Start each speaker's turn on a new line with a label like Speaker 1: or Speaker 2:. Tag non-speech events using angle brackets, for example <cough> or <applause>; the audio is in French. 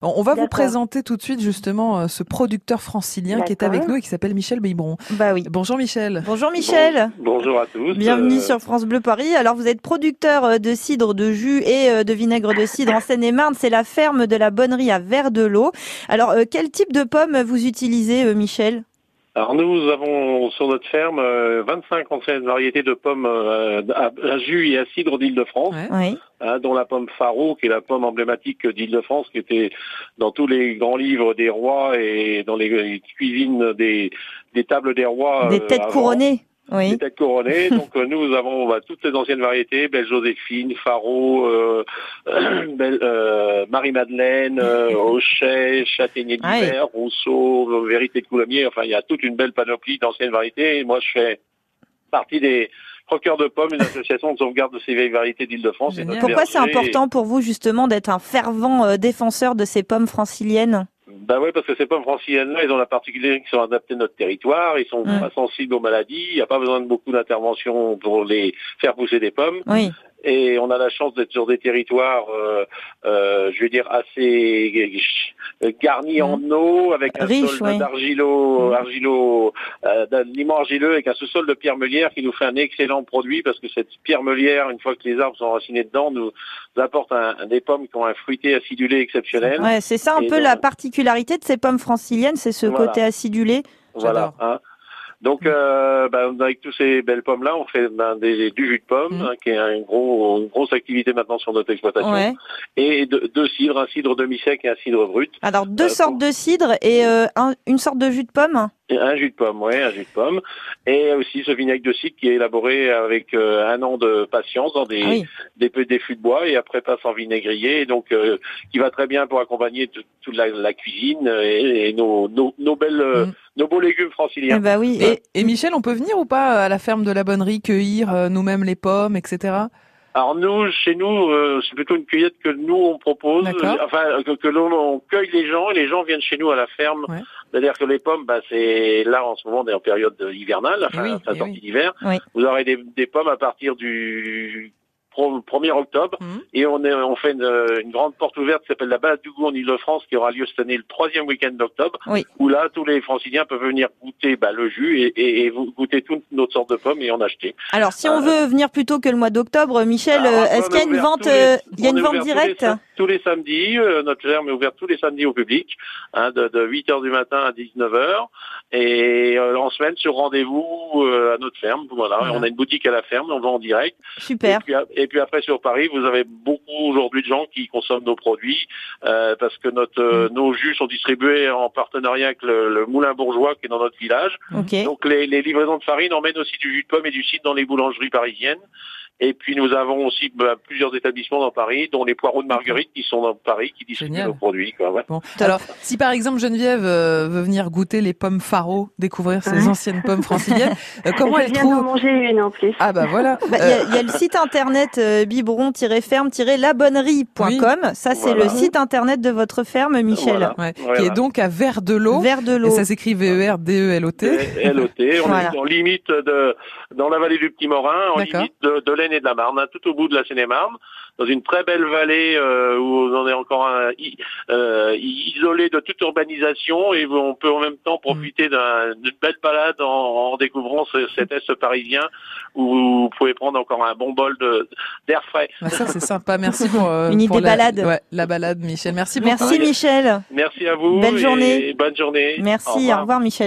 Speaker 1: On va vous présenter tout de suite justement euh, ce producteur francilien qui est avec nous et qui s'appelle Michel Bibron.
Speaker 2: Bah oui.
Speaker 1: Bonjour Michel.
Speaker 2: Bonjour Michel.
Speaker 3: bonjour à tous.
Speaker 2: Bienvenue euh, sur France Bleu Paris. Alors vous êtes producteur euh, de cidre, de jus et de vinaigre de cidre en Seine-et-Marne. C'est la ferme de la Bonnerie à Vers de l'eau. Alors quel type de pommes vous utilisez Michel?
Speaker 3: Alors nous avons sur notre ferme 25 anciennes variétés de pommes à, jus et à cidre d'Île-de-France. Hein, dont la pomme Faro, qui est la pomme emblématique d'Île-de-France, qui était dans tous les grands livres des rois et dans les cuisines des, des tables des rois.
Speaker 2: Des têtes couronnées. Oui.
Speaker 3: Des têtes couronnées. <laughs> Donc euh, nous avons bah, toutes ces anciennes variétés, Belle Joséphine, Faro, euh, <clears throat> euh, Marie-Madeleine, euh, <laughs> Châtaignier d'hiver, Rousseau, Vérité de Coulommiers. Enfin, il y a toute une belle panoplie d'anciennes variétés. Et moi, je fais partie des Croqueur de pommes, une association de sauvegarde de ces vieilles variétés d'Île-de-France.
Speaker 2: Pourquoi c'est important pour vous justement d'être un fervent euh, défenseur de ces pommes franciliennes?
Speaker 3: Bah oui, parce que ces pommes franciliennes-là, ils ont la particularité qu'ils sont adaptés à notre territoire, ils sont mmh. pas sensibles aux maladies, il n'y a pas besoin de beaucoup d'intervention pour les faire pousser des pommes. Oui et on a la chance d'être sur des territoires, euh, euh, je veux dire, assez garnis en mmh. eau, avec un sol d'argilo, mmh. argilo, euh, argileux, avec un sous-sol de pierre meulière qui nous fait un excellent produit parce que cette pierre meulière, une fois que les arbres sont enracinés dedans, nous, apporte un, des pommes qui ont un fruité acidulé exceptionnel.
Speaker 2: Ouais, c'est ça un peu la particularité de ces pommes franciliennes, c'est ce côté acidulé.
Speaker 3: Voilà. Hein. Donc, mm. euh, ben, avec tous ces belles pommes-là, on fait ben, des, du jus de pomme, mm. hein, qui est un gros, une grosse activité maintenant sur notre exploitation, et deux cidres, un cidre demi-sec et un cidre brut.
Speaker 2: Alors, deux euh, sortes de cidres et euh, une sorte de jus de pomme
Speaker 3: un jus de pomme, oui, un jus de pomme. Et aussi ce vinaigre de cidre qui est élaboré avec euh, un an de patience dans des, ah des, des, fûts de bois et après passe en vinaigrier. Donc, euh, qui va très bien pour accompagner toute la, cuisine et, nos, nos, nos, belles, euh, mm. nos beaux légumes franciliens.
Speaker 2: Eh bah oui.
Speaker 1: Et, et, Michel, on peut venir ou pas à la ferme de la Bonnerie cueillir nous-mêmes les pommes, etc.
Speaker 3: Alors nous, chez nous, c'est plutôt une cueillette que nous on propose, enfin que, que l'on cueille les gens et les gens viennent chez nous à la ferme c'est-à-dire que les pommes, bah, c'est là en ce moment, on est en période hivernale, enfin, oui, sa sortie d'hiver. Vous aurez des, des, pommes à partir du 1er octobre. Mhm. Et on, est, on fait une, grande porte ouverte qui s'appelle la base du goût en Ile-de-France qui aura lieu cette année le troisième week-end d'octobre. Où là, tous les franciliens peuvent venir goûter bah, le jus et, et, goûter toutes notre sortes de pommes et en acheter.
Speaker 2: Alors, si on euh, veut venir plutôt que le mois d'octobre, Michel, euh, est-ce qu'il y a une vente, euh, il y a une vente directe?
Speaker 3: Tous les samedis. notre ferme est ouverte tous les samedis au public, hein, de, de 8 h du matin à 19 h et en semaine sur rendez-vous à notre ferme. Voilà, on a une boutique à la ferme, on vend en direct.
Speaker 2: Super.
Speaker 3: et puis après sur Paris, vous avez beaucoup aujourd'hui de gens qui consomment nos produits euh, parce que notre euh, mm. nos jus sont distribués en partenariat avec le, Moulin Bourgeois qui est dans notre village. Donc les, les livraisons de farine emmènent aussi du jus de pomme et du cidre dans les boulangeries parisiennes. Et puis nous avons aussi bah, plusieurs établissements dans Paris, dont les poireaux de Marguerite qui sont dans Paris, qui distribuent nos produits. Quoi,
Speaker 1: bon. Alors, si par exemple Geneviève euh, veut venir goûter les pommes Faro, découvrir ces anciennes pommes franciliennes, <laughs>
Speaker 4: euh, comment elle trouve manger une en plus.
Speaker 1: Ah bah voilà. <laughs>
Speaker 2: Bah, il y, a le site internet euh, biberon-ferme-labonnerie.com. Ça c'est le site internet de votre ferme, Michel.
Speaker 1: Qui est donc à Vers de l'eau.
Speaker 2: Vers de l'eau. Et
Speaker 1: ça s'écrit V-E-R-D-E-L-O-T.
Speaker 3: L-O-T. On est en limite de dans la vallée du Petit Morin, en limite de, de et de la Marne, hein, tout au bout de la Seine-et-Marne, dans une très belle vallée euh, où on est encore un, euh, isolé de toute urbanisation et on peut en même temps profiter d'une belle balade en, découvrant cet est parisien où vous pouvez prendre encore un bon bol d'air frais.
Speaker 1: Ça c'est sympa, merci pour, euh,
Speaker 2: une idée
Speaker 1: la,
Speaker 2: balade.
Speaker 1: Ouais, la balade, Michel. Merci beaucoup.
Speaker 2: Merci Michel.
Speaker 3: Merci à vous.
Speaker 2: Belle journée.
Speaker 3: bonne journée.
Speaker 2: Merci. Au revoir Michel.